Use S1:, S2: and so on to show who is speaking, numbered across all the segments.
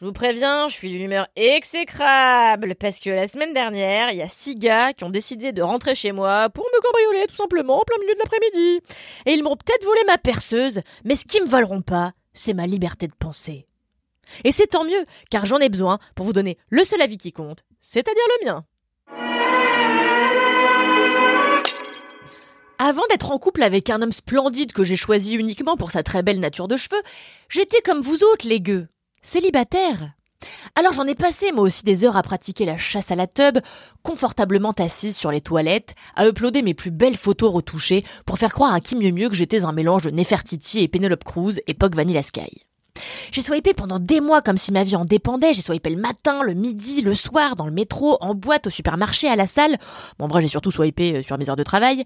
S1: Je vous préviens, je suis d'une humeur exécrable parce que la semaine dernière, il y a six gars qui ont décidé de rentrer chez moi pour me cambrioler tout simplement en plein milieu de l'après-midi. Et ils m'ont peut-être volé ma perceuse, mais ce qu'ils me voleront pas, c'est ma liberté de penser. Et c'est tant mieux, car j'en ai besoin pour vous donner le seul avis qui compte, c'est-à-dire le mien. Avant d'être en couple avec un homme splendide que j'ai choisi uniquement pour sa très belle nature de cheveux, j'étais comme vous autres, les gueux, célibataire. Alors j'en ai passé moi aussi des heures à pratiquer la chasse à la tub, confortablement assise sur les toilettes, à uploader mes plus belles photos retouchées pour faire croire à qui mieux mieux que j'étais un mélange de Nefertiti et Penelope Cruz, époque Vanilla Sky. J'ai swipé pendant des mois comme si ma vie en dépendait. J'ai swipé le matin, le midi, le soir, dans le métro, en boîte, au supermarché, à la salle. Bon, bref, j'ai surtout swipé euh, sur mes heures de travail.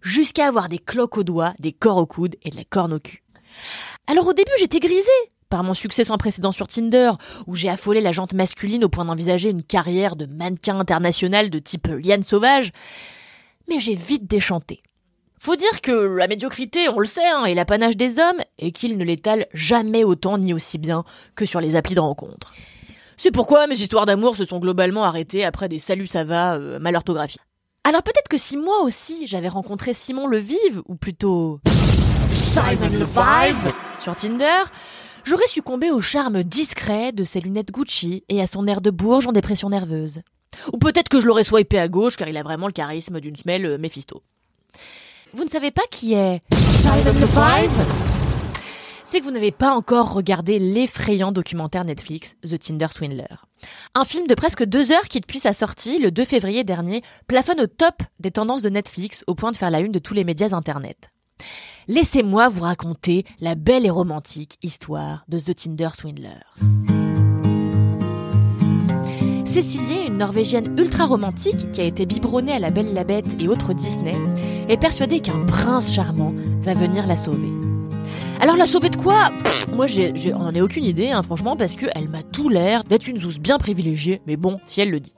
S1: Jusqu'à avoir des cloques aux doigts, des corps au coude et de la corne au cul. Alors au début, j'étais grisée par mon succès sans précédent sur Tinder, où j'ai affolé la jante masculine au point d'envisager une carrière de mannequin international de type liane sauvage. Mais j'ai vite déchanté. Faut dire que la médiocrité, on le sait, hein, est l'apanage des hommes et qu'ils ne l'étalent jamais autant ni aussi bien que sur les applis de rencontre. C'est pourquoi mes histoires d'amour se sont globalement arrêtées après des saluts ça va euh, mal orthographiés. Alors peut-être que si moi aussi j'avais rencontré Simon le Vive, ou plutôt Simon le Vive sur Tinder, j'aurais succombé au charme discret de ses lunettes Gucci et à son air de bourge en dépression nerveuse. Ou peut-être que je l'aurais swipé à gauche car il a vraiment le charisme d'une semelle euh, Mephisto. Vous ne savez pas qui est C'est que vous n'avez pas encore regardé l'effrayant documentaire Netflix The Tinder Swindler. Un film de presque deux heures qui, depuis sa sortie, le 2 février dernier, plafonne au top des tendances de Netflix au point de faire la une de tous les médias internet. Laissez-moi vous raconter la belle et romantique histoire de The Tinder Swindler. Cécilie, une Norvégienne ultra romantique qui a été biberonnée à la Belle la Bête et autres Disney, est persuadée qu'un prince charmant va venir la sauver. Alors la sauver de quoi? Moi, j'ai, j'en ai aucune idée, hein, franchement, parce qu'elle m'a tout l'air d'être une zouze bien privilégiée, mais bon, si elle le dit.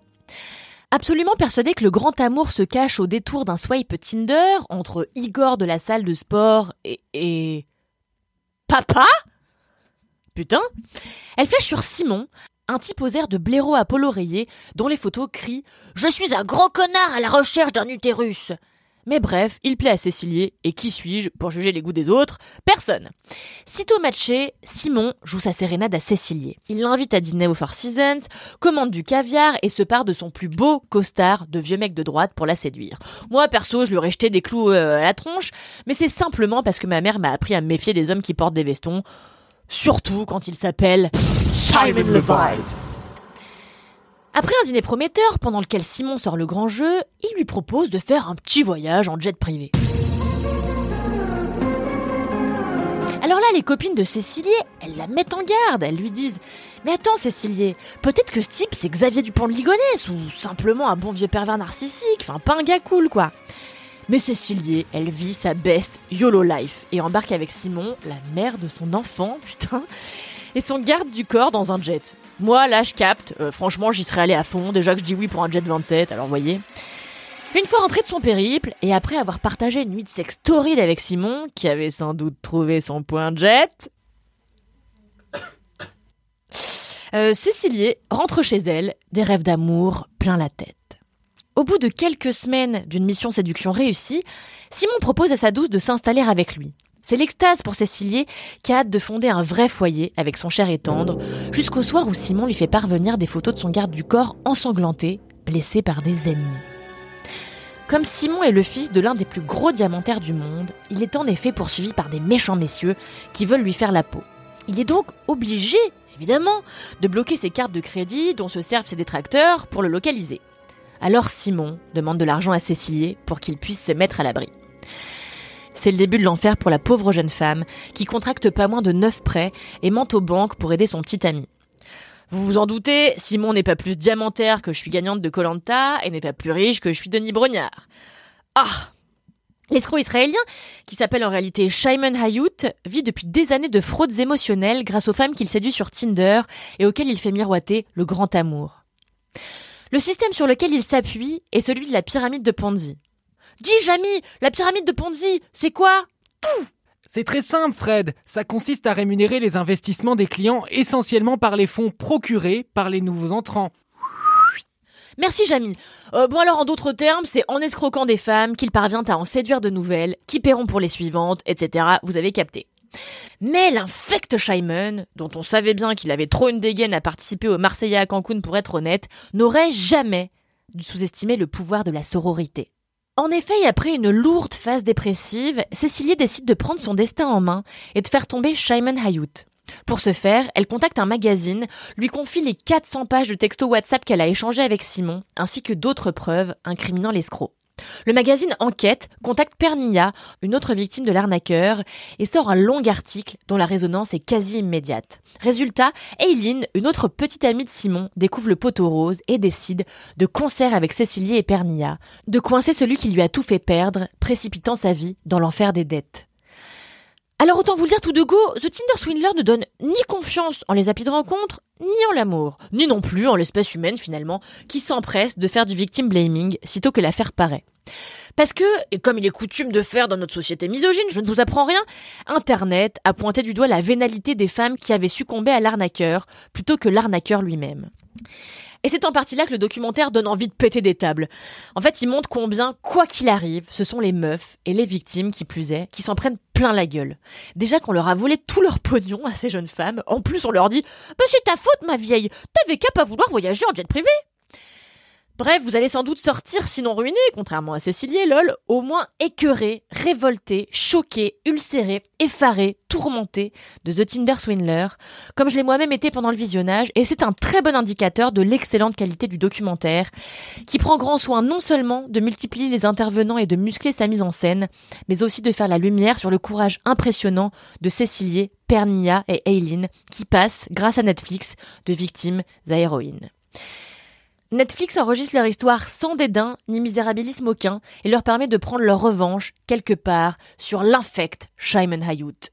S1: Absolument persuadée que le grand amour se cache au détour d'un swipe Tinder entre Igor de la salle de sport et... Papa? Putain Elle flèche sur Simon, un type aux airs de blaireau à polo rayé, dont les photos crient Je suis un gros connard à la recherche d'un utérus. Mais bref, il plaît à Cécilie, et qui suis-je pour juger les goûts des autres? Personne. Sitôt matché, Simon joue sa sérénade à Cécilie. Il l'invite à dîner au Four Seasons, commande du caviar et se part de son plus beau costard de vieux mec de droite pour la séduire. Moi, perso, je lui aurais jeté des clous euh, à la tronche, mais c'est simplement parce que ma mère m'a appris à méfier des hommes qui portent des vestons, surtout quand il s'appelle Simon Levi. Après un dîner prometteur pendant lequel Simon sort le grand jeu, il lui propose de faire un petit voyage en jet privé. Alors là, les copines de Cécilie, elles la mettent en garde, elles lui disent Mais attends Cécilie, peut-être que ce type c'est Xavier Dupont de Ligonnès ou simplement un bon vieux pervers narcissique, enfin pas un gars cool quoi. Mais Cécilie, elle vit sa best YOLO life et embarque avec Simon, la mère de son enfant, putain, et son garde du corps dans un jet. Moi, là, je capte. Euh, franchement, j'y serais allé à fond. Déjà que je dis oui pour un jet 27, alors voyez. Une fois rentré de son périple, et après avoir partagé une nuit de sexe torride avec Simon, qui avait sans doute trouvé son point jet, euh, rentre chez elle, des rêves d'amour plein la tête. Au bout de quelques semaines d'une mission séduction réussie, Simon propose à sa douce de s'installer avec lui. C'est l'extase pour Cécilie qui a hâte de fonder un vrai foyer avec son cher et tendre, jusqu'au soir où Simon lui fait parvenir des photos de son garde du corps ensanglanté, blessé par des ennemis. Comme Simon est le fils de l'un des plus gros diamantaires du monde, il est en effet poursuivi par des méchants messieurs qui veulent lui faire la peau. Il est donc obligé, évidemment, de bloquer ses cartes de crédit dont se servent ses détracteurs pour le localiser. Alors Simon demande de l'argent à Cécilie pour qu'il puisse se mettre à l'abri. C'est le début de l'enfer pour la pauvre jeune femme qui contracte pas moins de 9 prêts et ment aux banques pour aider son petit ami. Vous vous en doutez, Simon n'est pas plus diamantaire que je suis gagnante de Colanta et n'est pas plus riche que je suis Denis Brognard. Ah L'escroc israélien, qui s'appelle en réalité Shimon Hayut, vit depuis des années de fraudes émotionnelles grâce aux femmes qu'il séduit sur Tinder et auxquelles il fait miroiter le grand amour. Le système sur lequel il s'appuie est celui de la pyramide de Ponzi. Dis, Jamy, la pyramide de Ponzi, c'est quoi?
S2: C'est très simple, Fred. Ça consiste à rémunérer les investissements des clients essentiellement par les fonds procurés par les nouveaux entrants.
S1: Merci Jamy. Euh, bon alors en d'autres termes, c'est en escroquant des femmes qu'il parvient à en séduire de nouvelles, qui paieront pour les suivantes, etc. Vous avez capté. Mais l'infect Shimon, dont on savait bien qu'il avait trop une dégaine à participer au Marseillais à Cancun pour être honnête, n'aurait jamais dû sous-estimer le pouvoir de la sororité. En effet, après une lourde phase dépressive, Cécilie décide de prendre son destin en main et de faire tomber Shimon Hayut. Pour ce faire, elle contacte un magazine, lui confie les 400 pages de texto WhatsApp qu'elle a échangé avec Simon, ainsi que d'autres preuves incriminant l'escroc. Le magazine Enquête contacte Pernilla, une autre victime de l'arnaqueur, et sort un long article dont la résonance est quasi immédiate. Résultat, Eileen, une autre petite amie de Simon, découvre le poteau rose et décide de concert avec Cécilie et Pernilla, de coincer celui qui lui a tout fait perdre, précipitant sa vie dans l'enfer des dettes. Alors autant vous le dire tout de go, The Tinder Swindler ne donne ni confiance en les applis de rencontre, ni en l'amour, ni non plus en l'espèce humaine finalement, qui s'empresse de faire du victim blaming sitôt que l'affaire paraît. Parce que, et comme il est coutume de faire dans notre société misogyne, je ne vous apprends rien, Internet a pointé du doigt la vénalité des femmes qui avaient succombé à l'arnaqueur, plutôt que l'arnaqueur lui-même. Et c'est en partie là que le documentaire donne envie de péter des tables. En fait, il montre combien, quoi qu'il arrive, ce sont les meufs et les victimes, qui plus est, qui s'en prennent plein la gueule. Déjà qu'on leur a volé tout leur pognon à ces jeunes femmes, en plus on leur dit « Bah c'est ta faute ma vieille, t'avais qu'à pas vouloir voyager en jet privé !» Bref, vous allez sans doute sortir, sinon ruiné, contrairement à Cécilie lol, au moins écœuré, révolté, choqué, ulcéré, effaré, tourmenté de The Tinder Swindler, comme je l'ai moi-même été pendant le visionnage, et c'est un très bon indicateur de l'excellente qualité du documentaire, qui prend grand soin non seulement de multiplier les intervenants et de muscler sa mise en scène, mais aussi de faire la lumière sur le courage impressionnant de Cécilie, Pernilla et Aileen, qui passent, grâce à Netflix, de victimes à héroïnes. Netflix enregistre leur histoire sans dédain ni misérabilisme aucun et leur permet de prendre leur revanche quelque part sur l'infect Shimon Hayut.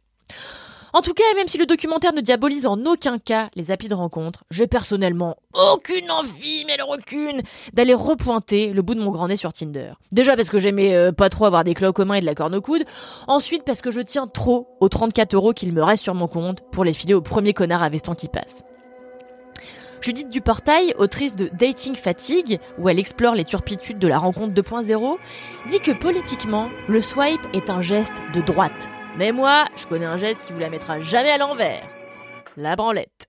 S1: En tout cas, même si le documentaire ne diabolise en aucun cas les applis de rencontre, j'ai personnellement aucune envie, mais alors aucune, d'aller repointer le bout de mon grand nez sur Tinder. Déjà parce que j'aimais euh, pas trop avoir des clés aux et de la corne au coude. Ensuite parce que je tiens trop aux 34 euros qu'il me reste sur mon compte pour les filer au premier connard à veston qui passe. Judith Duportail, autrice de Dating Fatigue, où elle explore les turpitudes de la rencontre 2.0, dit que politiquement, le swipe est un geste de droite. Mais moi, je connais un geste qui vous la mettra jamais à l'envers. La branlette.